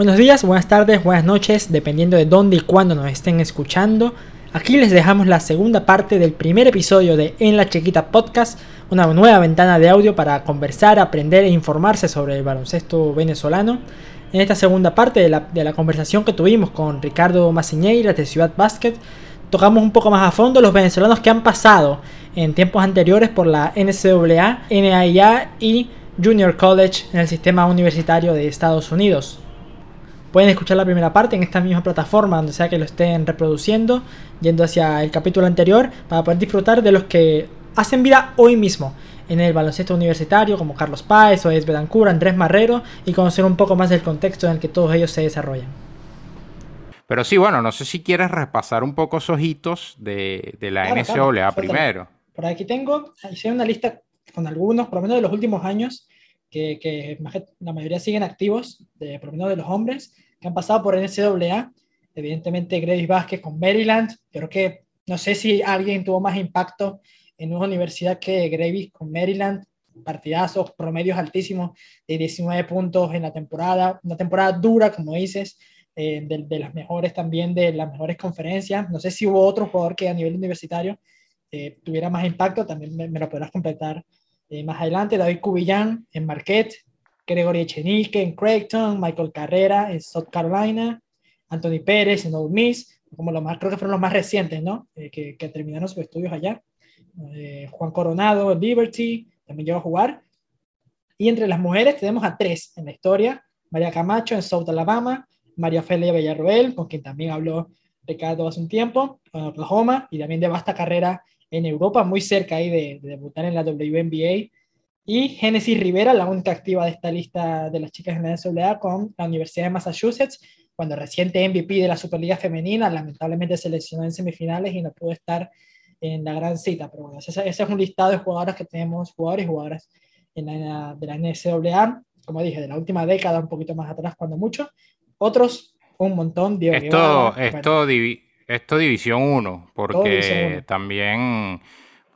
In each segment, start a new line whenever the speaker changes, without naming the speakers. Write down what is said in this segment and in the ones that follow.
Buenos días, buenas tardes, buenas noches, dependiendo de dónde y cuándo nos estén escuchando. Aquí les dejamos la segunda parte del primer episodio de En la Chiquita Podcast, una nueva ventana de audio para conversar, aprender e informarse sobre el baloncesto venezolano. En esta segunda parte de la, conversación que tuvimos con Ricardo Maciñeiras de Ciudad Basket, tocamos un poco más a fondo los venezolanos que han pasado en tiempos anteriores por la NCAA, NAIA y Junior College en el sistema universitario de Estados Unidos. Pueden escuchar la primera parte en esta misma plataforma, donde sea que lo estén reproduciendo, yendo hacia el capítulo anterior, para poder disfrutar de los que hacen vida hoy mismo en el baloncesto universitario, como Carlos Páez, Oes Bedancur, Andrés Marrero, y conocer un poco más del contexto en el que todos ellos se desarrollan.
Pero sí, bueno, no sé si quieres repasar un poco esos hitos de, la NCAA primero.
Por aquí tengo, hice una lista con algunos, por lo menos de los últimos años, que, la mayoría siguen activos, de, por lo menos de los hombres, que han pasado por NCAA. Evidentemente, Gravis Vázquez con Maryland. Creo que no sé si alguien tuvo más impacto en una universidad que Gravis con Maryland. Partidazos, promedios altísimos de 19 puntos en la temporada. Una temporada dura, como dices, eh, de, las mejores también, de las mejores conferencias. No sé si hubo otro jugador que a nivel universitario eh, tuviera más impacto. También me, lo podrás completar eh, más adelante, David Cubillán en Marquette, Gregory Echenique en Creighton, Michael Carrera en South Carolina, Anthony Pérez en Ole Miss, como los más, creo que fueron los más recientes, ¿no? Eh, que, terminaron sus estudios allá. Eh, Juan Coronado en Liberty, también llegó a jugar. Y entre las mujeres tenemos a tres en la historia. María Camacho en South Alabama, María Felia Villarroel, con quien también habló Ricardo hace un tiempo, en Oklahoma, y también de vasta carrera en Europa, muy cerca ahí de, debutar en la WNBA. Y Genesis Rivera, la única activa de esta lista de las chicas en la NCAA con la Universidad de Massachusetts, cuando reciente MVP de la Superliga Femenina, lamentablemente se lesionó en semifinales y no pudo estar en la gran cita. Pero bueno, ese, es un listado de jugadoras que tenemos, jugadores y jugadoras en la, de la NCAA, como dije, de la última década, un poquito más atrás, cuando mucho. Otros, un montón.
Esto, esto esto División 1, porque también...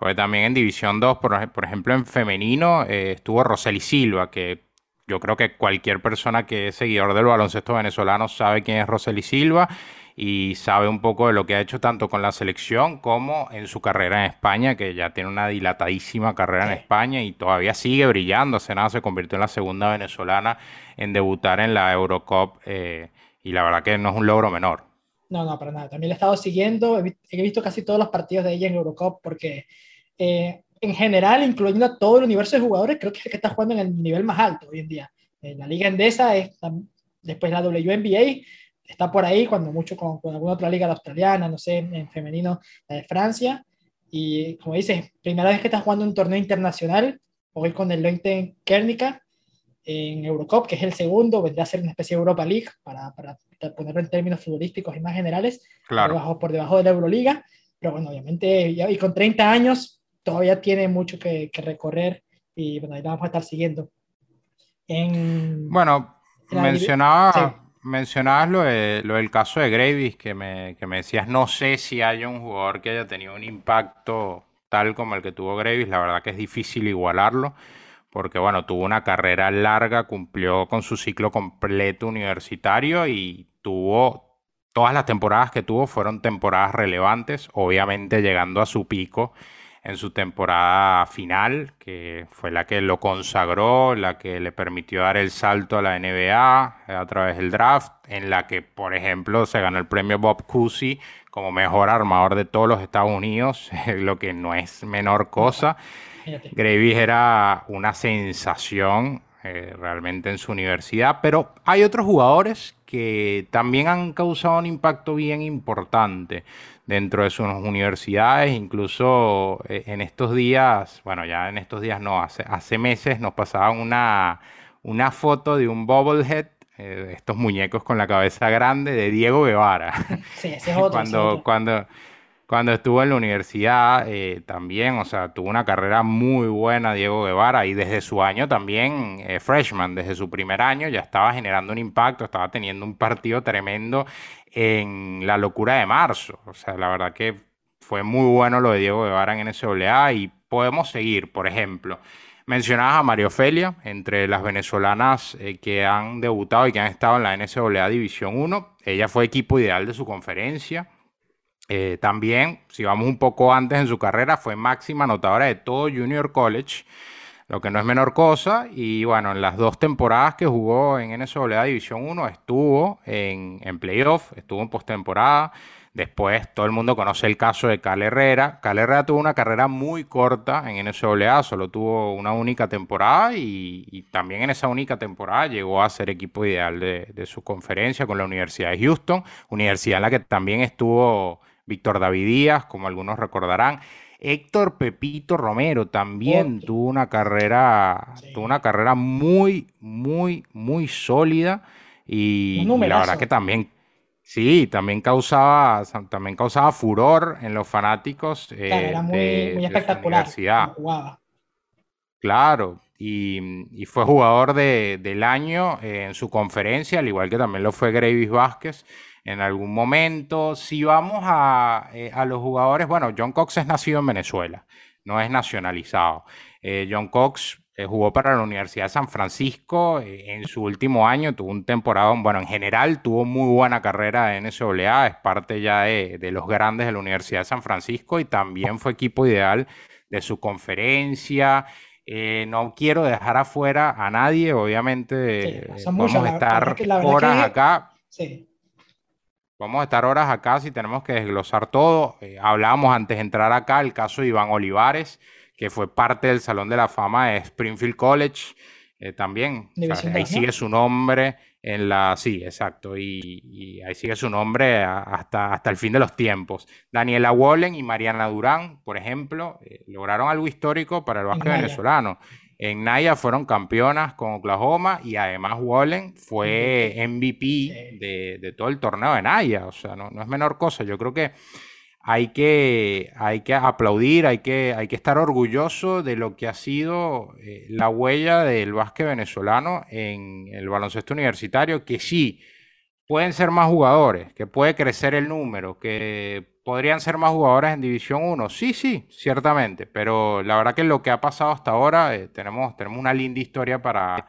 Porque también en División 2, por, por ejemplo, en femenino eh, estuvo Roseli Silva, que yo creo que cualquier persona que es seguidor del baloncesto venezolano sabe quién es Roseli Silva y sabe un poco de lo que ha hecho tanto con la selección como en su carrera en España, que ya tiene una dilatadísima carrera en España y todavía sigue brillando. Hace nada se convirtió en la segunda venezolana en debutar en la Eurocup eh, y la verdad que no es un logro menor.
No, no, para nada. También le he estado siguiendo. He visto casi todos los partidos de ella en Eurocup porque eh, en general, incluyendo a todo el universo de jugadores, creo que es el que está jugando en el nivel más alto hoy en día. En la liga endesa, es, después la WNBA, está por ahí, cuando mucho con, alguna otra liga australiana, no sé, en femenino, la de Francia. Y como dices, primera vez que está jugando un torneo internacional, hoy con el Leuchten Kernica en Eurocup, que es el segundo, vendría a ser una especie de Europa League, para, para ponerlo en términos futbolísticos y más generales, claro. por, debajo, de la Euroliga, pero bueno, obviamente, y con 30 años todavía tiene mucho que, recorrer y bueno, ahí vamos a estar siguiendo.
bueno, mencionaba, mencionabas lo, lo, del caso de Gravis, que me, que me decías, no sé si hay un jugador que haya tenido un impacto tal como el que tuvo Gravis, la verdad que es difícil igualarlo porque bueno, tuvo una carrera larga, cumplió con su ciclo completo universitario y tuvo, todas las temporadas que tuvo fueron temporadas relevantes, obviamente llegando a su pico en su temporada final, que fue la que lo consagró, la que le permitió dar el salto a la NBA a través del draft, en la que, por ejemplo, se ganó el premio Bob Cousy como mejor armador de todos los Estados Unidos, lo que no es menor cosa. Gravis era una sensación eh, realmente en su universidad, pero hay otros jugadores que también han causado un impacto bien importante dentro de sus universidades, incluso eh, en estos días, bueno, ya en estos días no, hace, hace meses nos pasaban una, una foto de un bobblehead eh, estos muñecos con la cabeza grande de Diego Guevara.
Sí, ese es otro.
cuando, cuando, cuando estuvo en la universidad eh, también, o sea, tuvo una carrera muy buena Diego Guevara y desde su año también, eh, freshman, desde su primer año ya estaba generando un impacto, estaba teniendo un partido tremendo en la locura de marzo. O sea, la verdad que fue muy bueno lo de Diego Guevara en NCAA y podemos seguir, por ejemplo. Mencionabas a Mario Felia, entre las venezolanas eh, que han debutado y que han estado en la NCAA División 1. Ella fue equipo ideal de su conferencia. Eh, también, si vamos un poco antes en su carrera, fue máxima anotadora de todo Junior College, lo que no es menor cosa. Y bueno, en las dos temporadas que jugó en NCAA División 1, estuvo en, en playoff, estuvo en postemporada. Después todo el mundo conoce el caso de Cal Herrera. Cal Herrera tuvo una carrera muy corta en NCAA, solo tuvo una única temporada y, también en esa única temporada llegó a ser equipo ideal de, su conferencia con la Universidad de Houston, universidad en la que también estuvo Víctor David Díaz, como algunos recordarán. Héctor Pepito Romero también tuvo una carrera, tuvo una carrera muy, muy, muy sólida y la verdad que también Sí, también causaba, también causaba furor en los fanáticos
eh, era muy, de, espectacular. jugaba.
Claro, y, fue jugador del año en su conferencia, al igual que también lo fue Gravis Vázquez en algún momento. Si vamos a, eh, a, los jugadores, bueno, John Cox es nacido en Venezuela, no es nacionalizado. Eh, John Cox eh, jugó para la Universidad de San Francisco en su último año, tuvo un temporada, bueno, en general tuvo muy buena carrera en NCAA, es parte ya de, los grandes de la Universidad de San Francisco y también fue equipo ideal de su conferencia. Eh, no quiero dejar afuera a nadie, obviamente vamos a estar horas acá. Vamos a estar horas acá si tenemos que desglosar todo. hablábamos antes de entrar acá el caso de Iván Olivares que fue parte del Salón de la Fama de Springfield College eh, también. ahí sigue su nombre en la... Sí, exacto. Y, ahí sigue su nombre hasta, hasta el fin de los tiempos. Daniela Wallen y Mariana Durán, por ejemplo, eh, lograron algo histórico para el básquet venezolano. En Naya fueron campeonas con Oklahoma y además Wallen fue MVP de, de, todo el torneo de Naya. O sea, no, no es menor cosa. Yo creo que hay que, hay que aplaudir, hay que, hay que estar orgulloso de lo que ha sido eh, la huella del básquet venezolano en el baloncesto universitario, que sí, pueden ser más jugadores, que puede crecer el número, que podrían ser más jugadores en División 1. Sí, sí, ciertamente, pero la verdad que lo que ha pasado hasta ahora, eh, tenemos, tenemos una linda historia para,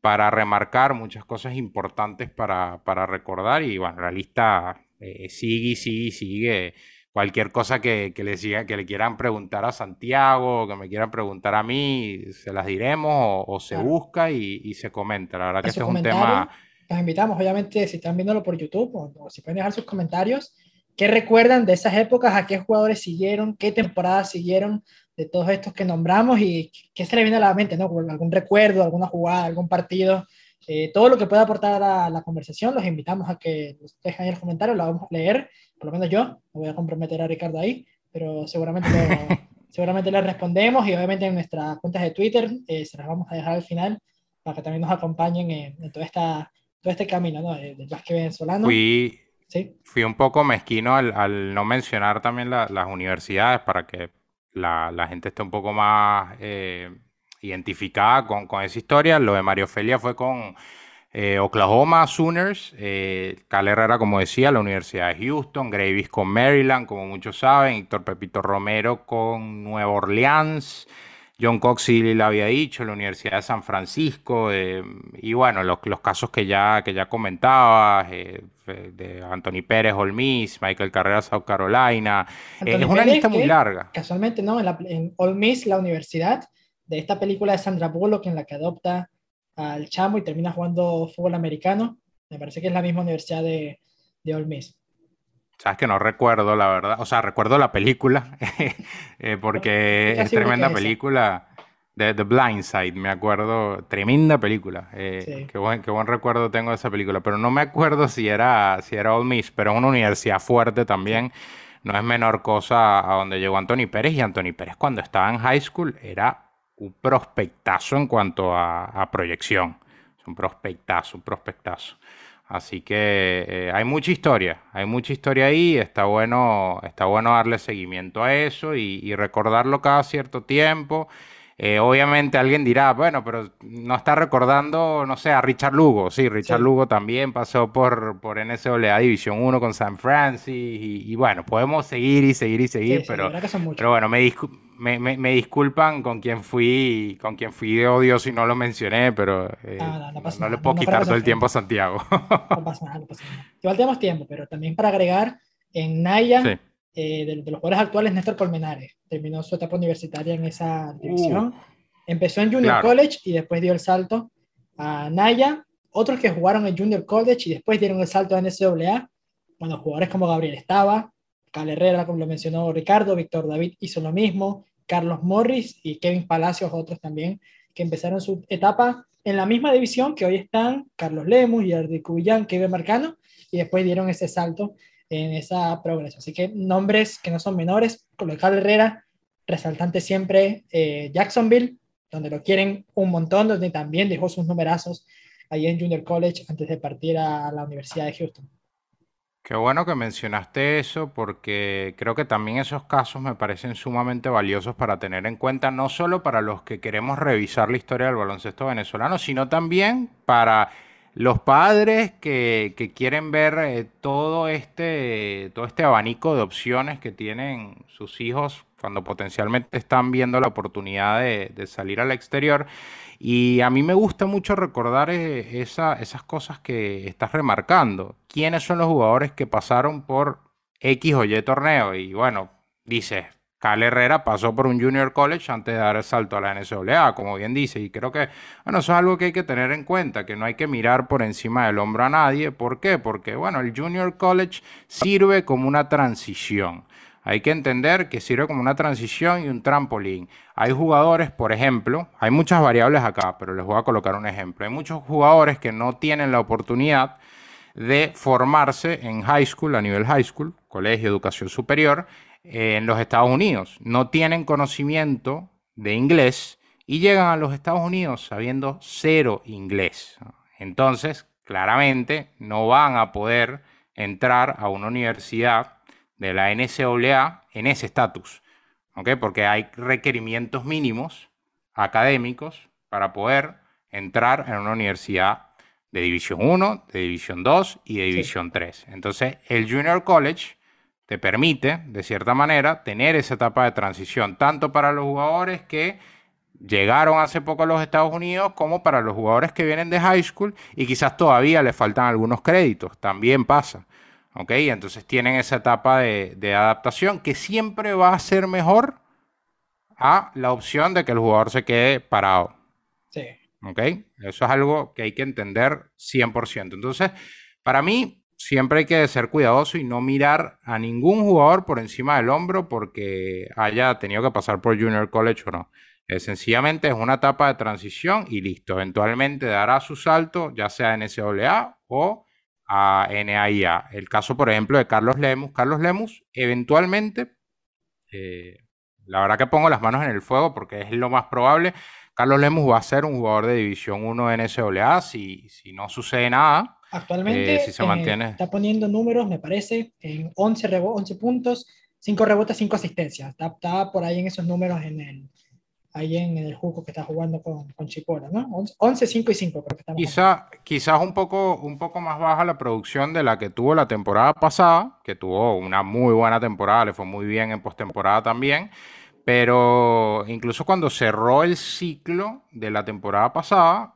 para remarcar, muchas cosas importantes para, recordar y bueno, la lista eh, sigue, sigue, sigue cualquier cosa que, que, le que le quieran preguntar a Santiago, que me quieran preguntar a mí, se las diremos o, se busca y, se comenta. La verdad que este es un tema...
Los invitamos, obviamente, si están viéndolo por YouTube o, si pueden dejar sus comentarios, ¿qué recuerdan de esas épocas? ¿A qué jugadores siguieron? ¿Qué temporadas siguieron de todos estos que nombramos? ¿Y qué se le viene a la mente? ¿no? ¿Algún recuerdo, alguna jugada, algún partido? Eh, todo lo que pueda aportar a la conversación, los invitamos a que nos dejen en los comentarios, lo vamos a leer por lo menos yo, no voy a comprometer a Ricardo ahí, pero seguramente, seguramente le respondemos y obviamente en nuestras cuentas de Twitter eh, se las vamos a dejar al final para que también nos acompañen en, todo, esta, todo este camino ¿no? del básquet venezolano.
Fui, ¿Sí? fui un poco mezquino al, no mencionar también las universidades para que la, gente esté un poco más eh, identificada con, esa historia. Lo de Mario Felia fue con eh, Oklahoma Sooners, eh, Cal Herrera, como decía, la Universidad de Houston, Gravis con Maryland, como muchos saben, Héctor Pepito Romero con Nueva Orleans, John Cox y le había dicho, la Universidad de San Francisco, eh, y bueno, los, casos que ya, que ya comentaba, eh, de Anthony Pérez, Ole Miss, Michael Carrera, South Carolina, es una lista muy larga.
Casualmente, ¿no? En, la, en Ole Miss, la universidad, de esta película de Sandra Bullock, en la que adopta al chamo y termina jugando fútbol americano. Me parece que es la misma universidad de, de Ole Miss.
Sabes que no recuerdo, la verdad. O sea, recuerdo la película, eh, porque es tremenda película. The Blind Side, me acuerdo, tremenda película. Eh, qué, buen, qué buen recuerdo tengo de esa película, pero no me acuerdo si era, si era Ole Miss, pero es una universidad fuerte también. No es menor cosa a donde llegó Anthony Pérez, y Anthony Pérez cuando estaba en high school era un prospectazo en cuanto a, proyección. Es un prospectazo, un prospectazo. Así que eh, hay mucha historia, hay mucha historia ahí, está bueno, está bueno darle seguimiento a eso y, recordarlo cada cierto tiempo. Eh, obviamente alguien dirá, bueno, pero no está recordando, no sé, a Richard Lugo. Sí, Richard Lugo también pasó por, por NCAA División 1 con San Francisco y, bueno, podemos seguir y seguir y seguir, pero, pero bueno, me, me, me, disculpan con quien fui con quien fui de odio si no lo mencioné, pero eh, no, le puedo quitar todo el tiempo a Santiago.
No pasa nada, no pasa nada. Igual tenemos tiempo, pero también para agregar, en Naya, eh, de, los jugadores actuales, Néstor Colmenares, terminó su etapa universitaria en esa división. Uh, Empezó en Junior College y después dio el salto a Naya. Otros que jugaron en Junior College y después dieron el salto a NCAA. Bueno, jugadores como Gabriel Estaba, Cal Herrera, como lo mencionó Ricardo, Víctor David hizo lo mismo, Carlos Morris y Kevin Palacios, otros también, que empezaron su etapa en la misma división que hoy están Carlos Lemus, Yardi Cubillán, Kevin Marcano, y después dieron ese salto en esa progresión. Así que nombres que no son menores, Carlos Herrera, resaltante siempre eh, Jacksonville, donde lo quieren un montón, donde también dejó sus numerazos ahí en Junior College antes de partir a la Universidad de Houston.
Qué bueno que mencionaste eso porque creo que también esos casos me parecen sumamente valiosos para tener en cuenta, no solo para los que queremos revisar la historia del baloncesto venezolano, sino también para los padres que, quieren ver eh, todo, este, todo este abanico de opciones que tienen sus hijos cuando potencialmente están viendo la oportunidad de, salir al exterior. Y a mí me gusta mucho recordar eh, esas cosas que estás remarcando. ¿Quiénes son los jugadores que pasaron por X o Y torneo? Y bueno, dices, Cal Herrera pasó por un Junior College antes de dar el salto a la NCAA, como bien dice. Y creo que, bueno, eso es algo que hay que tener en cuenta, que no hay que mirar por encima del hombro a nadie. ¿Por qué? Porque, bueno, el Junior College sirve como una transición. Hay que entender que sirve como una transición y un trampolín. Hay jugadores, por ejemplo, hay muchas variables acá, pero les voy a colocar un ejemplo. Hay muchos jugadores que no tienen la oportunidad de formarse en high school, a nivel high school, colegio, educación superior, en los Estados Unidos. No tienen conocimiento de inglés y llegan a los Estados Unidos sabiendo cero inglés. Entonces, claramente, no van a poder entrar a una universidad de la NCAA en ese estatus, porque hay requerimientos mínimos académicos para poder entrar en una universidad de División 1, de División 2 y de División 3. Entonces, el Junior College te permite, de cierta manera, tener esa etapa de transición, tanto para los jugadores que llegaron hace poco a los Estados Unidos, como para los jugadores que vienen de high school y quizás todavía les faltan algunos créditos. También pasa. ¿ok? Entonces tienen esa etapa de, adaptación que siempre va a ser mejor a la opción de que el jugador se quede parado. Sí. ¿Ok? Eso es algo que hay que entender 100%. Entonces, para mí, siempre hay que ser cuidadoso y no mirar a ningún jugador por encima del hombro porque haya tenido que pasar por Junior College o no. sencillamente es una etapa de transición y listo. Eventualmente dará su salto, ya sea en SAA o a NAIA. El caso, por ejemplo, de Carlos Lemus. Carlos Lemus, eventualmente, eh, la verdad que pongo las manos en el fuego porque es lo más probable. Carlos Lemus va a ser un jugador de División 1 de NCAA si, si no sucede nada.
Actualmente eh, si se mantiene. está poniendo números, me parece, en 11, 11 puntos, 5 rebotes, 5 asistencias. Está, está, por ahí en esos números en el, ahí en el juego que está jugando con, con Chipola, ¿no? 11, 5 y 5 creo que estamos
Quizá, Quizás un poco, un poco más baja la producción de la que tuvo la temporada pasada, que tuvo una muy buena temporada, le fue muy bien en postemporada también, pero incluso cuando cerró el ciclo de la temporada pasada,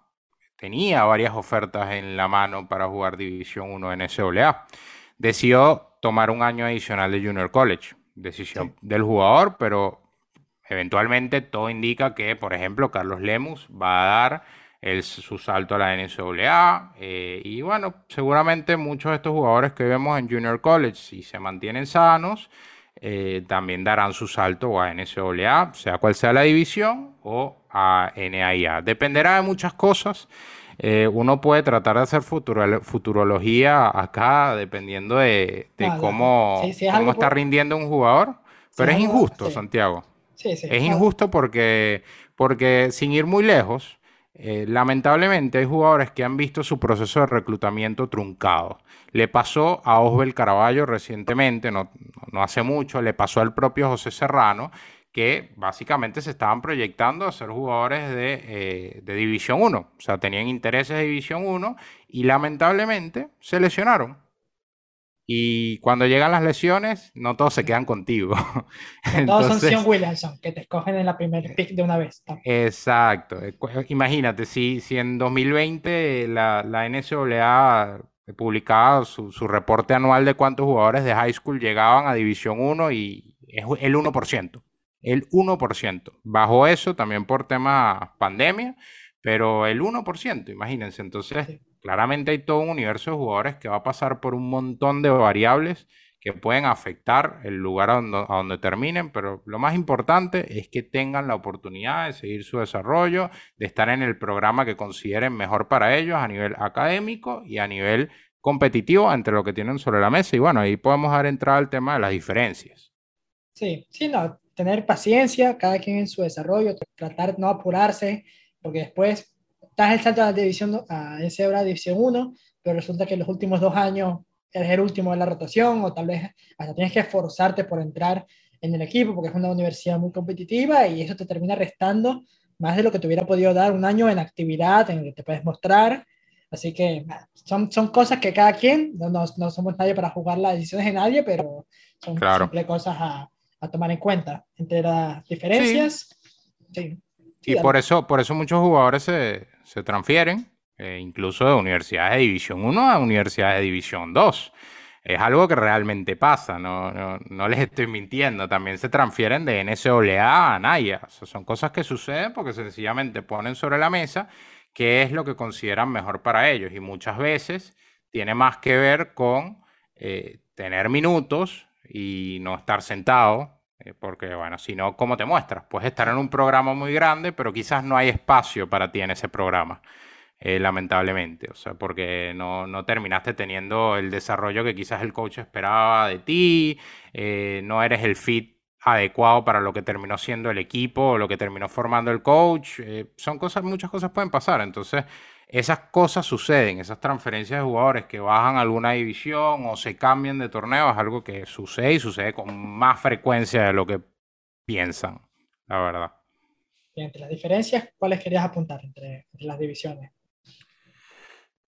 tenía varias ofertas en la mano para jugar División 1 en SWA. Decidió tomar un año adicional de Junior College, decisión del jugador, pero Eventualmente todo indica que, por ejemplo, Carlos Lemus va a dar el, su salto a la NCAA. Eh, y bueno, seguramente muchos de estos jugadores que vemos en Junior College, si se mantienen sanos, eh, también darán su salto a NCAA, sea cual sea la división, o a NAIA. Dependerá de muchas cosas. Eh, uno puede tratar de hacer futurología acá, dependiendo de, cómo, cómo está rindiendo un jugador, pero es injusto, Santiago. Es injusto porque, porque sin ir muy lejos, eh, lamentablemente hay jugadores que han visto su proceso de reclutamiento truncado. Le pasó a Osbel Caraballo recientemente, no, hace mucho, le pasó al propio José Serrano, que básicamente se estaban proyectando a ser jugadores de, eh, de División 1. O sea, tenían intereses de División 1 y lamentablemente se lesionaron. Y cuando llegan las lesiones, no todos se quedan contigo.
todos son Sion Williamson, que te escogen en la primera pick de una vez.
Exacto. Imagínate, si, si en 2020 la, la NCAA publicaba su, su, reporte anual de cuántos jugadores de high school llegaban a División 1 y es el 1%. El 1%. Bajo eso, también por tema pandemia, pero el 1%, imagínense. Entonces, claramente hay todo un universo de jugadores que va a pasar por un montón de variables que pueden afectar el lugar a donde, terminen, pero lo más importante es que tengan la oportunidad de seguir su desarrollo, de estar en el programa que consideren mejor para ellos a nivel académico y a nivel competitivo entre lo que tienen sobre la mesa. Y bueno, ahí podemos dar entrada al tema de las diferencias.
Sí, sí, no, tener paciencia, cada quien en su desarrollo, tratar de no apurarse, porque después estás el salto a la división, a ese ahora división 1, pero resulta que en los últimos dos años eres el último de la rotación o tal vez hasta tienes que esforzarte por entrar en el equipo porque es una universidad muy competitiva y eso te termina restando más de lo que te hubiera podido dar un año en actividad en el que te puedes mostrar. Así que son, son cosas que cada quien, no, no, no somos nadie para jugar las decisiones de nadie, pero son claro. cosas a, a, tomar en cuenta. Entre las diferencias.
Sí. y por eso, por eso muchos jugadores se, se transfieren, eh, incluso de universidades de División 1 a universidades de División 2. Es algo que realmente pasa, no, no, les estoy mintiendo. También se transfieren de NCAA a NAIA. son cosas que suceden porque sencillamente ponen sobre la mesa qué es lo que consideran mejor para ellos. Y muchas veces tiene más que ver con eh, tener minutos y no estar sentado porque, bueno, si no, ¿cómo te muestras? Puedes estar en un programa muy grande, pero quizás no hay espacio para ti en ese programa, eh, lamentablemente. O sea, porque no, no, terminaste teniendo el desarrollo que quizás el coach esperaba de ti, eh, no eres el fit adecuado para lo que terminó siendo el equipo o lo que terminó formando el coach. son cosas, muchas cosas pueden pasar. Entonces, esas cosas suceden, esas transferencias de jugadores que bajan a alguna división o se cambian de torneo, es algo que sucede y sucede con más frecuencia de lo que piensan, la verdad.
entre las diferencias, ¿cuáles querías apuntar entre, las divisiones?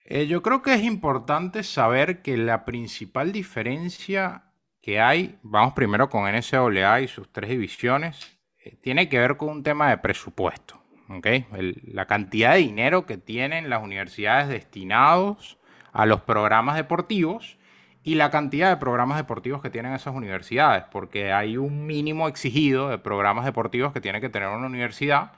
Eh, yo creo que es importante saber que la principal diferencia que hay, vamos primero con NCAA y sus tres divisiones, eh, tiene que ver con un tema de presupuesto la cantidad de dinero que tienen las universidades destinados a los programas deportivos y la cantidad de programas deportivos que tienen esas universidades, porque hay un mínimo exigido de programas deportivos que tiene que tener una universidad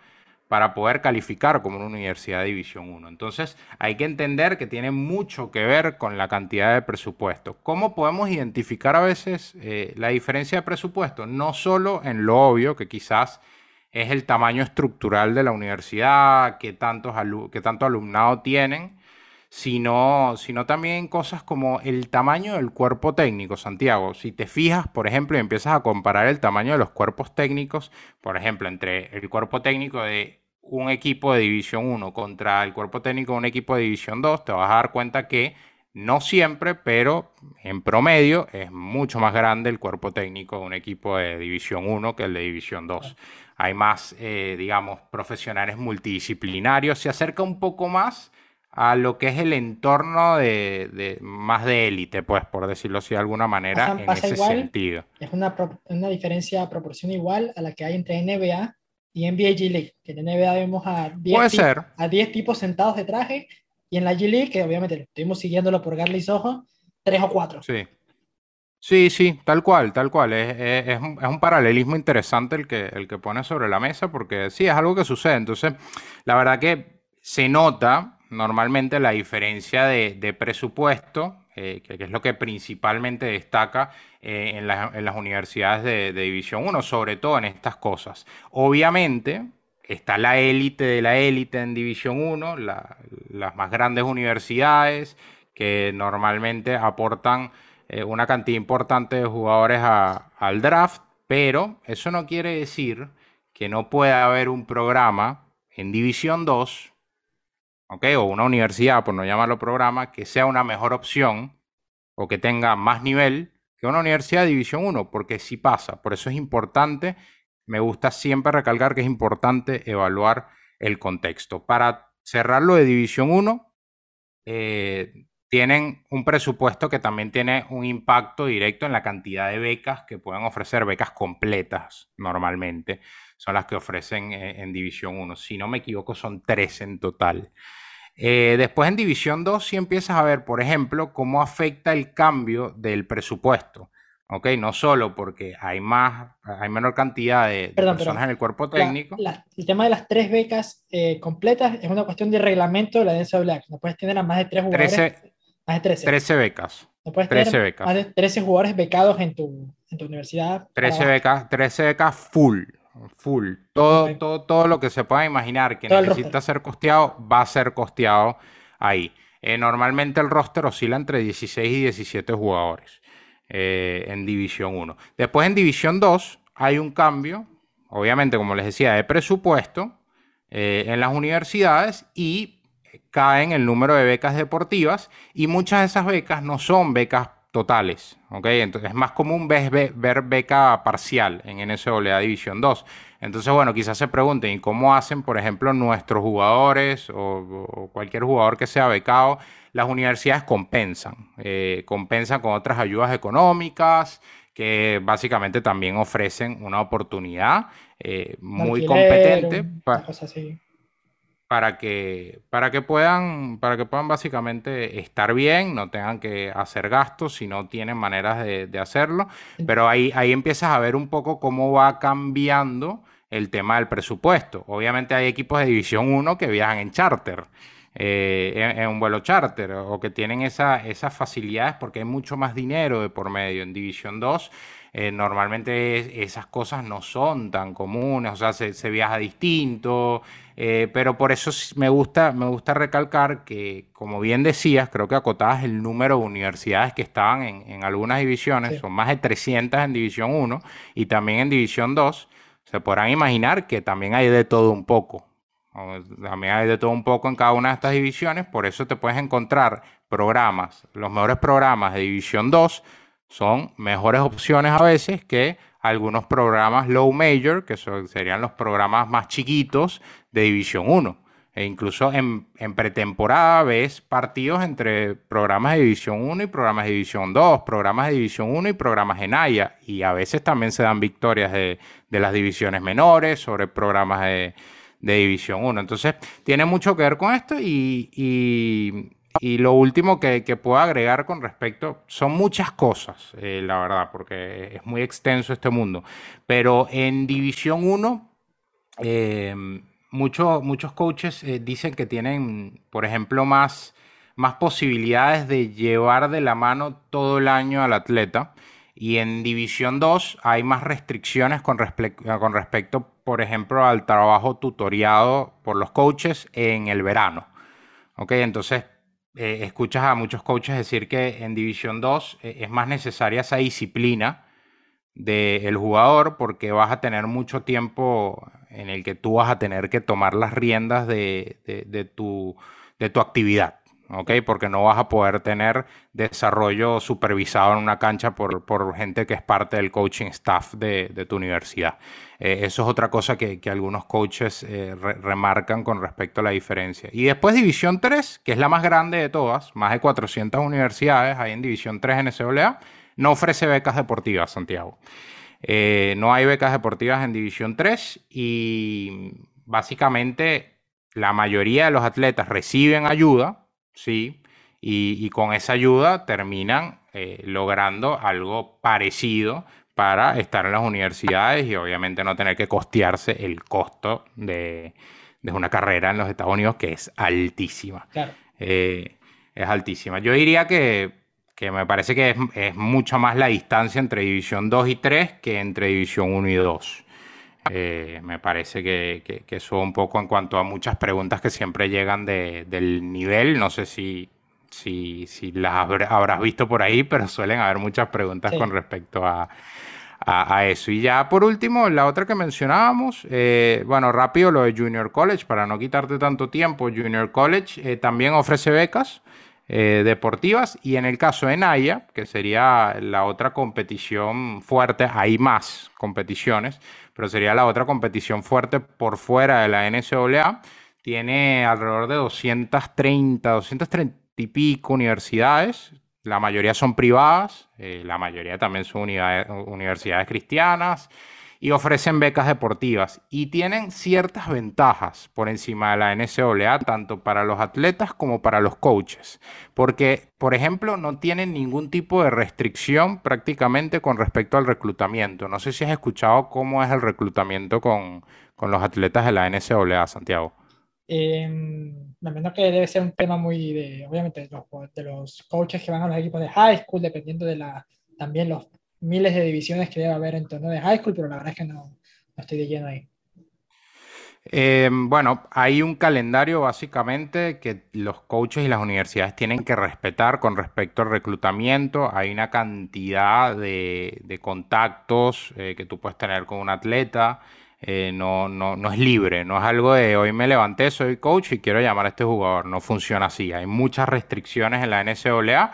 para poder calificar como una universidad de División 1. Entonces hay que entender que tiene mucho que ver con la cantidad de presupuesto. ¿Cómo podemos identificar a veces eh, la diferencia de presupuesto? No solo en lo obvio, que quizás es el tamaño estructural de la universidad, qué, tantos qué tanto alumnado tienen, sino, sino también cosas como el tamaño del cuerpo técnico, Santiago. Si te fijas, por ejemplo, y empiezas a comparar el tamaño de los cuerpos técnicos, por ejemplo, entre el cuerpo técnico de un equipo de División 1 contra el cuerpo técnico de un equipo de División 2, te vas a dar cuenta que no siempre, pero en promedio es mucho más grande el cuerpo técnico de un equipo de División 1 que el de División 2 hay más, eh, digamos, profesionales multidisciplinarios, se acerca un poco más a lo que es el entorno de, más de élite, pues, por decirlo así de alguna manera, en ese sentido.
Es una, una diferencia proporción igual a la que hay entre NBA y NBA G League, que en NBA vemos a 10 a 10 tipos sentados de traje y en la G League, que obviamente estuvimos siguiéndolo por Garly Soho, 3 o 4.
Sí. Sí, sí, tal cual, tal cual. Es, un, paralelismo interesante el que, el que pone sobre la mesa porque sí, es algo que sucede. Entonces, la verdad que se nota normalmente la diferencia de, presupuesto, eh, que, es lo que principalmente destaca eh, en, las universidades de, División 1, sobre todo en estas cosas. Obviamente, está la élite de la élite en División 1, las más grandes universidades que normalmente aportan eh, una cantidad importante de jugadores al draft, pero eso no quiere decir que no pueda haber un programa en División 2, o una universidad, por no llamarlo programa, que sea una mejor opción o que tenga más nivel que una universidad de División 1, porque sí pasa. Por eso es importante me gusta siempre recalcar que es importante evaluar el contexto. Para cerrarlo de División 1, eh, tienen un presupuesto que también tiene un impacto directo en la cantidad de becas que pueden ofrecer, becas completas normalmente, son las que ofrecen eh, en División 1. Si no me equivoco, son tres en total. Eh, después en División 2 sí empiezas a ver, por ejemplo, cómo afecta el cambio del presupuesto. ¿ok? No solo porque hay más, hay menor cantidad de, personas en el cuerpo técnico.
el tema de las tres becas eh, completas es una cuestión de reglamento de la NCAA. No puedes tener a más de tres jugadores.
13, más de 13. 13 becas.
No puedes 13 tener becas. más de 13 jugadores becados en tu, en tu universidad.
13 becas, 13 becas full. Full. Todo, todo, todo lo que se pueda imaginar que necesita ser costeado, va a ser costeado ahí. Eh, normalmente el roster oscila entre 16 y 17 jugadores eh, en División 1. Después en División 2 hay un cambio, obviamente, como les decía, de presupuesto eh, en las universidades y caen el número de becas deportivas y muchas de esas becas no son becas totales, ¿ok? Entonces es más común ver, ver beca parcial en NCAA División 2. Entonces, bueno, quizás se pregunten, ¿y cómo hacen, por ejemplo, nuestros jugadores o, cualquier jugador que sea becado? Las universidades compensan, eh, compensan con otras ayudas económicas que básicamente también ofrecen una oportunidad eh, muy competente. Para, para que, para que puedan, para que puedan básicamente estar bien, no tengan que hacer gastos si no tienen maneras de, hacerlo. Pero ahí, ahí empiezas a ver un poco cómo va cambiando el tema del presupuesto. Obviamente hay equipos de División 1 que viajan en charter. Eh, en, un vuelo charter o que tienen esa, esas facilidades porque hay mucho más dinero de por medio. En División 2 eh, normalmente esas cosas no son tan comunes, o sea, se, viaja distinto, eh, pero por eso me gusta, me gusta recalcar que, como bien decías, creo que acotabas el número de universidades que estaban en, algunas divisiones, son más de 300 en División 1 y también en División 2, se podrán imaginar que también hay de todo un poco. También hay de todo un poco en cada una de estas divisiones, por eso te puedes encontrar programas, los mejores programas de División 2 son mejores opciones a veces que algunos programas low major, que serían los programas más chiquitos de División 1. E incluso en, pretemporada ves partidos entre programas de División 1 y programas de División 2, programas de División 1 y programas en AYA. Y a veces también se dan victorias de, las divisiones menores sobre programas de, División 1. Entonces, tiene mucho que ver con esto y y lo último que, puedo agregar con respecto, son muchas cosas, eh, la verdad, porque es muy extenso este mundo, pero en División 1, eh, muchos coaches eh, dicen que tienen, por ejemplo, más, más posibilidades de llevar de la mano todo el año al atleta. Y en División 2 hay más restricciones con, con respecto, por ejemplo, al trabajo tutoriado por los coaches en el verano. ¿Ok? Entonces, eh, escuchas a muchos coaches decir que en División 2 eh, es más necesaria esa disciplina del jugador porque vas a tener mucho tiempo en el que tú vas a tener que tomar las riendas de tu, de tu actividad. ¿ok? Porque no vas a poder tener desarrollo supervisado en una cancha por, gente que es parte del coaching staff de, tu universidad. Eh, eso es otra cosa que, algunos coaches eh, remarcan con respecto a la diferencia. Y después División 3, que es la más grande de todas, más de 400 universidades hay en División 3 en NCAA, no ofrece becas deportivas, Santiago. Eh, no hay becas deportivas en División 3 y básicamente la mayoría de los atletas reciben ayuda ¿sí? Y, con esa ayuda terminan eh, logrando algo parecido para estar en las universidades y obviamente no tener que costearse el costo de, una carrera en los Estados Unidos que es altísima. Eh, es altísima. Yo diría que, me parece que es, es, mucho más la distancia entre División 2 y 3 que entre División 1 y 2. Eh, me parece que, que, eso un poco en cuanto a muchas preguntas que siempre llegan del nivel. No sé si, si, si las habrás visto por ahí, pero suelen haber muchas preguntas con respecto a, a, eso. Y ya por último, la otra que mencionábamos, eh, bueno, rápido lo de Junior College, para no quitarte tanto tiempo, Junior College eh, también ofrece becas. Eh, deportivas. Y en el caso de Naya, que sería la otra competición fuerte, hay más competiciones, pero sería la otra competición fuerte por fuera de la NCAA, tiene alrededor de 230, 230 y pico universidades. La mayoría son privadas, eh, la mayoría también son universidades cristianas y ofrecen becas deportivas y tienen ciertas ventajas por encima de la NCAA, tanto para los atletas como para los coaches, porque, por ejemplo, no tienen ningún tipo de restricción prácticamente con respecto al reclutamiento. No sé si has escuchado cómo es el reclutamiento con, los atletas de la NCAA, Santiago.
Eh, menos que debe ser un tema muy de, obviamente, de los coaches que van a los equipos de high school, dependiendo de la, también los miles de divisiones que debe haber en torno de high school, pero la verdad es que no, estoy de lleno ahí.
Em, bueno, hay un calendario básicamente que los coaches y las universidades tienen que respetar con respecto al reclutamiento. Hay una cantidad de, contactos eh, que tú puedes tener con un atleta. Eh, no, no, no es libre, no es algo de hoy me levanté, soy coach y quiero llamar a este jugador. No funciona así. Hay muchas restricciones en la NCAA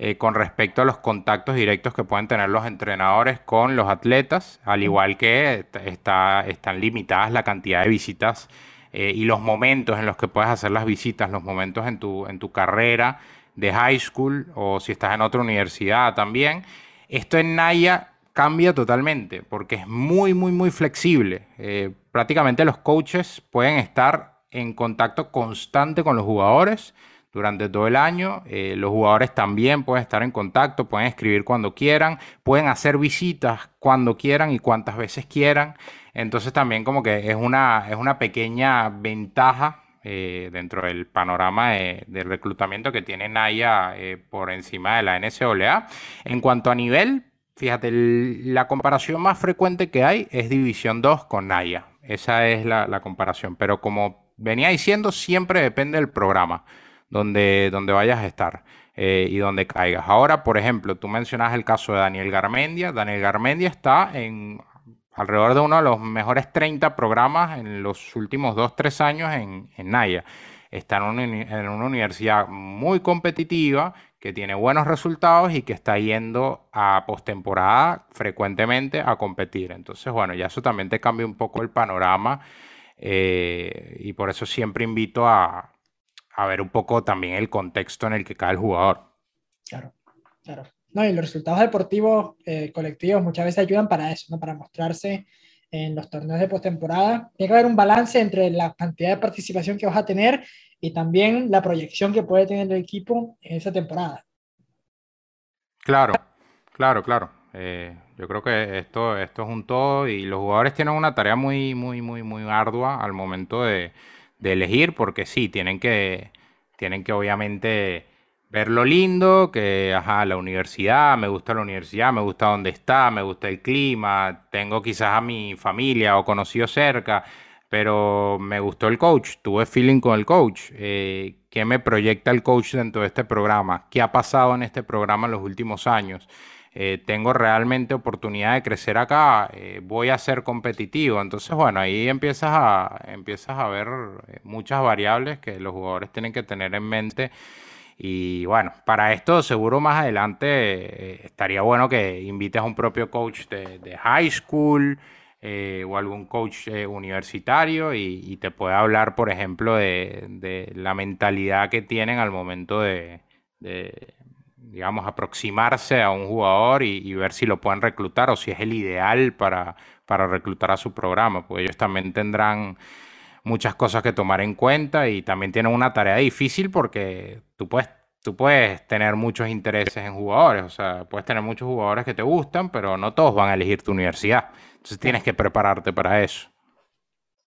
eh, con respecto a los contactos directos que pueden tener los entrenadores con los atletas, al igual que está, están limitadas la cantidad de visitas eh, y los momentos en los que puedes hacer las visitas, los momentos en tu, en tu carrera de high school o si estás en otra universidad también. Esto en Naya cambia totalmente porque es muy, muy, muy flexible. Eh, prácticamente los coaches pueden estar en contacto constante con los jugadores durante todo el año. Eh, los jugadores también pueden estar en contacto, pueden escribir cuando quieran, pueden hacer visitas cuando quieran y cuantas veces quieran. Entonces también como que es una, es una pequeña ventaja eh, dentro del panorama de, reclutamiento que tiene Naya eh, por encima de la NCAA. En cuanto a nivel, fíjate, la comparación más frecuente que hay es División 2 con Naya. Esa es la comparación. Pero como venía diciendo, siempre depende del programa donde, donde vayas a estar eh, y donde caigas. Ahora, por ejemplo, tú mencionas el caso de Daniel Garmendia. Daniel Garmendia está en alrededor de uno de los mejores 30 programas en los últimos 2-3 años en, Naya. Está en una, en una universidad muy competitiva, que tiene buenos resultados y que está yendo a postemporada frecuentemente a competir. Entonces, bueno, ya eso también te cambia un poco el panorama eh, y por eso siempre invito a, a ver un poco también el contexto en el que cae el jugador.
Claro, claro. No, y los resultados deportivos eh, colectivos muchas veces ayudan para eso, ¿no? para mostrarse en los torneos de postemporada. Tiene que haber un balance entre la cantidad de participación que vas a tener y también la proyección que puede tener el equipo en esa temporada.
Claro, claro, claro. Eh, yo creo que esto, esto es un todo y los jugadores tienen una tarea muy, muy, muy, muy ardua al momento de, de elegir, porque sí, tienen que, tienen que obviamente ver lo lindo, que, ajá, la universidad, me gusta la universidad, me gusta dónde está, me gusta el clima, tengo quizás a mi familia o conocido cerca, pero me gustó el coach, tuve feeling con el coach. Eh, ¿Qué me proyecta el coach dentro de este programa? ¿Qué ha pasado en este programa en los últimos años? Eh, tengo realmente oportunidad de crecer acá, eh, voy a ser competitivo. Entonces, bueno, ahí empiezas a, empiezas a ver eh, muchas variables que los jugadores tienen que tener en mente. Y bueno, para esto seguro más adelante estaría bueno que invites a un propio coach de, high school o algún coach universitario y, te pueda hablar, por ejemplo, de, la mentalidad que tienen al momento de digamos, aproximarse a un jugador y, ver si lo pueden reclutar o si es el ideal para, para reclutar a su programa, porque ellos también tendrán muchas cosas que tomar en cuenta y también tienen una tarea difícil porque tú puedes, tú puedes tener muchos intereses en jugadores, o sea, puedes tener muchos jugadores que te gustan, pero no todos van a elegir tu universidad. Entonces tienes que prepararte para eso.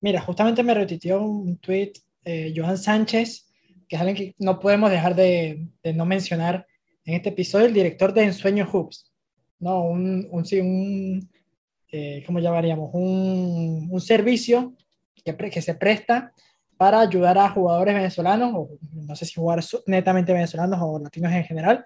Mira, justamente me retuiteó un tweet eh, Johan Sánchez, que es alguien que no podemos dejar de, de no mencionar en este episodio el director de Ensueño Hoops, ¿no? Un, un, un eh, ¿cómo llamaríamos? Un, un servicio que, que, se presta para ayudar a jugadores venezolanos, o no sé si jugadores netamente venezolanos o latinos en general,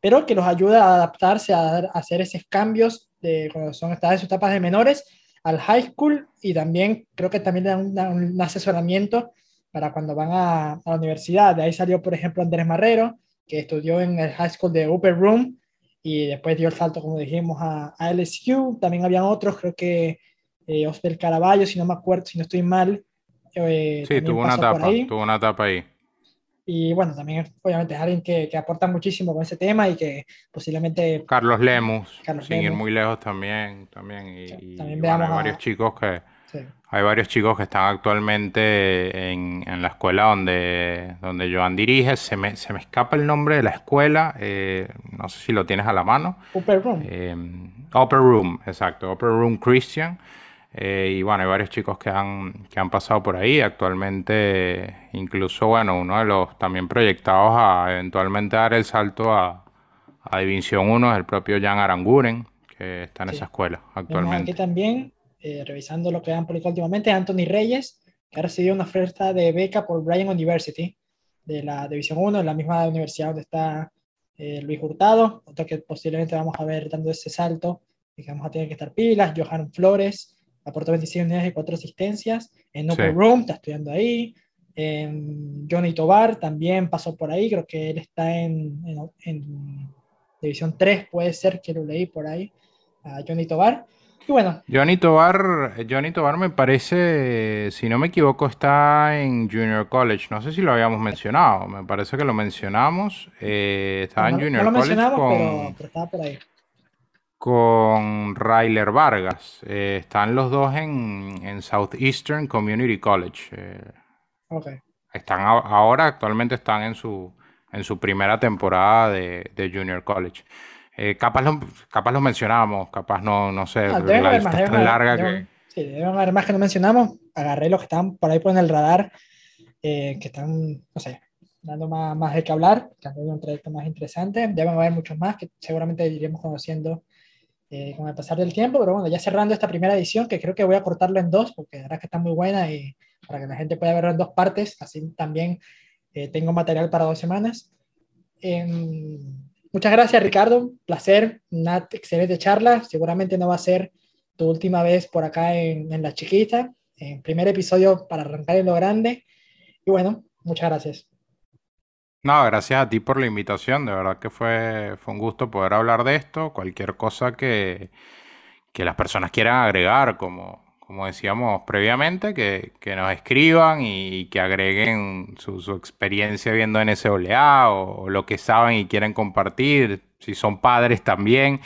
pero que los ayuda a adaptarse, a, hacer esos cambios de cuando son estas sus etapas de menores al high school y también creo que también dan un, un asesoramiento para cuando van a, a, la universidad. De ahí salió, por ejemplo, Andrés Marrero, que estudió en el High School de Upper Room y después dio el salto, como dijimos, a, LSU. También habían otros, creo que eh, Oscar Caraballo, si no me acuerdo, si no estoy mal.
Eh, sí, tuvo una etapa, tuvo una etapa ahí.
Y bueno, también obviamente es alguien que, que, aporta muchísimo con ese tema y que posiblemente...
Carlos Lemus, sin ir muy lejos también. también y, también veamos hay varios chicos que... Hay varios chicos que están actualmente en, en, la escuela donde, donde Joan dirige. Se me, se me escapa el nombre de la escuela. Eh, no sé si lo tienes a la mano.
Upper Room.
Eh, Upper Room, exacto. Upper Room Christian. Eh, y bueno, hay varios chicos que han, que han pasado por ahí. Actualmente, incluso, bueno, uno de los también proyectados a eventualmente dar el salto a, a División 1 es el propio Jan Aranguren, que está en esa escuela actualmente.
Aquí también, eh, revisando lo que han publicado últimamente, Anthony Reyes, que ha recibido una oferta de beca por Bryan University, de la División 1, en la misma universidad donde está eh, Luis Hurtado, otro que posiblemente vamos a ver dando ese salto y que vamos a tener que estar pilas, Johan Flores, aportó 26 unidades y 4 asistencias. En Upper Room está estudiando ahí. Johnny Tobar también pasó por ahí, creo que él está en, en, División 3, puede ser que lo leí por ahí, a Johnny Tobar. Y bueno.
Johnny Tobar, Johnny Tobar me parece, si no me equivoco, está en Junior College. No sé si lo habíamos mencionado, me parece que lo mencionamos. Eh, estaba en Junior no lo College.
Con... pero estaba por ahí
con Ryler Vargas. Eh, están los dos en, en, Southeastern Community College. Eh, están ahora, actualmente están en su, en su primera temporada de, de Junior College. Eh, capaz, lo, capaz lo mencionamos, capaz no, no sé, ah, la lista es tan larga que...
Sí, deben haber más que no mencionamos. Agarré los que están por ahí por el radar, que están, no sé, dando más, más de qué hablar, que han tenido un trayecto más interesante. Deben haber muchos más que seguramente iremos conociendo eh, con el pasar del tiempo, pero bueno, ya cerrando esta primera edición, que creo que voy a cortarlo en dos, porque la verdad que está muy buena y para que la gente pueda verlo en dos partes, así también eh, tengo material para dos semanas. Em, muchas gracias Ricardo, placer, una excelente charla, seguramente no va a ser tu última vez por acá en, La Chiquita, en primer episodio para arrancar en lo grande, y bueno, muchas gracias.
No, gracias a ti por la invitación. De verdad que fue, fue un gusto poder hablar de esto. Cualquier cosa que, que las personas quieran agregar, como, como decíamos previamente, que, que nos escriban y, que agreguen su, su, experiencia viendo NSOLA o, o lo que saben y quieren compartir. Si son padres también,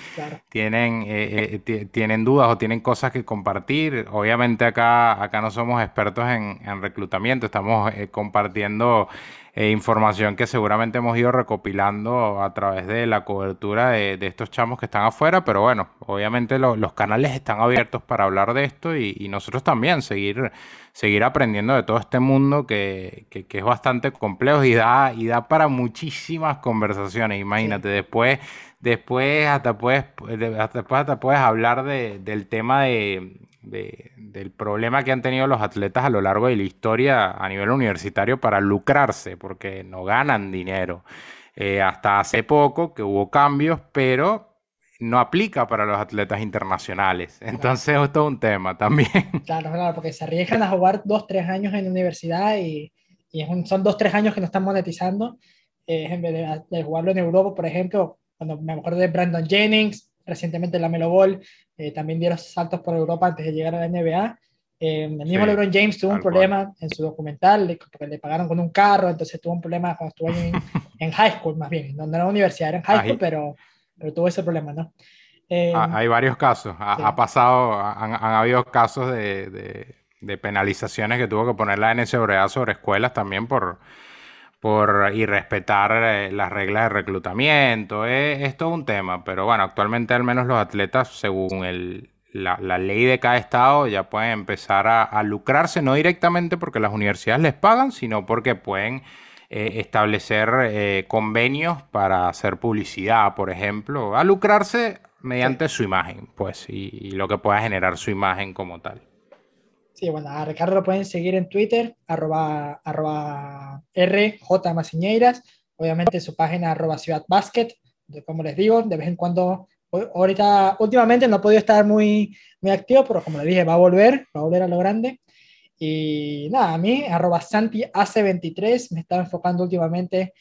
tienen, eh, eh, tienen dudas o tienen cosas que compartir. Obviamente acá, acá no somos expertos en, en reclutamiento, estamos eh, compartiendo eh, información que seguramente hemos ido recopilando a través de la cobertura de, estos chamos que están afuera, pero bueno, obviamente los canales están abiertos para hablar de esto y, nosotros también seguir, seguir aprendiendo de todo este mundo que, es bastante complejo y da, y da para muchísimas conversaciones. Imagínate, después, después hasta puedes, después hasta puedes hablar del tema de del problema que han tenido los atletas a lo largo de la historia a nivel universitario para lucrarse, porque no ganan dinero. Eh, hasta hace poco que hubo cambios, pero no aplica para los atletas internacionales. Entonces, esto es un tema también.
Claro, claro, porque se arriesgan a jugar dos, tres años en la universidad y, y son dos, tres años que no están monetizando. Eh, en vez de, jugarlo en Europa, por ejemplo, cuando me acuerdo de Brandon Jennings, recientemente la Melo Ball, eh, también dieron saltos por Europa antes de llegar a la NBA. Eh, el mismo LeBron James tuvo un problema en su documental, porque le pagaron con un carro, entonces tuvo un problema cuando estuvo en, en high school, más bien, donde era universidad, era en high school, pero, pero tuvo ese problema, ¿no?
Eh, ah, hay varios casos, ha, pasado, han, han, habido casos de, de, de, penalizaciones que tuvo que poner la NCAA sobre escuelas también por, por irrespetar eh, las reglas de reclutamiento. Es, todo un tema, pero bueno, actualmente al menos los atletas, según el, la, ley de cada estado, ya pueden empezar a, lucrarse, no directamente porque las universidades les pagan, sino porque pueden eh, establecer eh, convenios para hacer publicidad, por ejemplo, a lucrarse mediante su imagen, pues, y lo que pueda generar su imagen como tal.
Sí, bueno, a Ricardo lo pueden seguir en Twitter, arroba, arroba obviamente su página arroba Ciudad Basket, como les digo, de vez en cuando, ahorita, últimamente no he podido estar muy, muy activo, pero como les dije, va a volver, va a volver a lo grande. Y nada, a mí, arroba Santi AC23, me estaba enfocando últimamente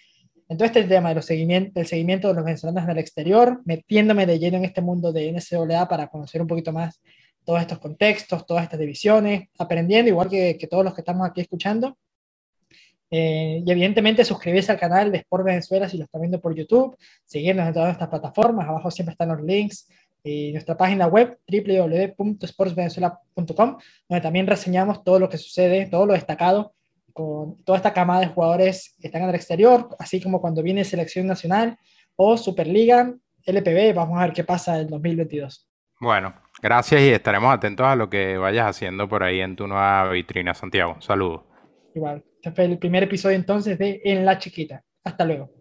en todo este tema de los seguimiento, del seguimiento de los venezolanos en el exterior, metiéndome de lleno en este mundo de NCAA para conocer un poquito más todos estos contextos, todas estas divisiones, aprendiendo, igual que, que todos los que estamos aquí escuchando. Eh, y evidentemente suscribirse al canal de Sport Venezuela si lo están viendo por YouTube, seguirnos en todas estas plataformas, abajo siempre están los links y nuestra página web www.sportsvenezuela.com, donde también reseñamos todo lo que sucede, todo lo destacado con toda esta camada de jugadores que están en el exterior, así como cuando viene selección nacional o Superliga, LPB, vamos a ver qué pasa en 2022.
Bueno, gracias y estaremos atentos a lo que vayas haciendo por ahí en tu nueva vitrina, Santiago. Saludos.
Igual, este fue el primer episodio entonces de En la Chiquita. Hasta luego.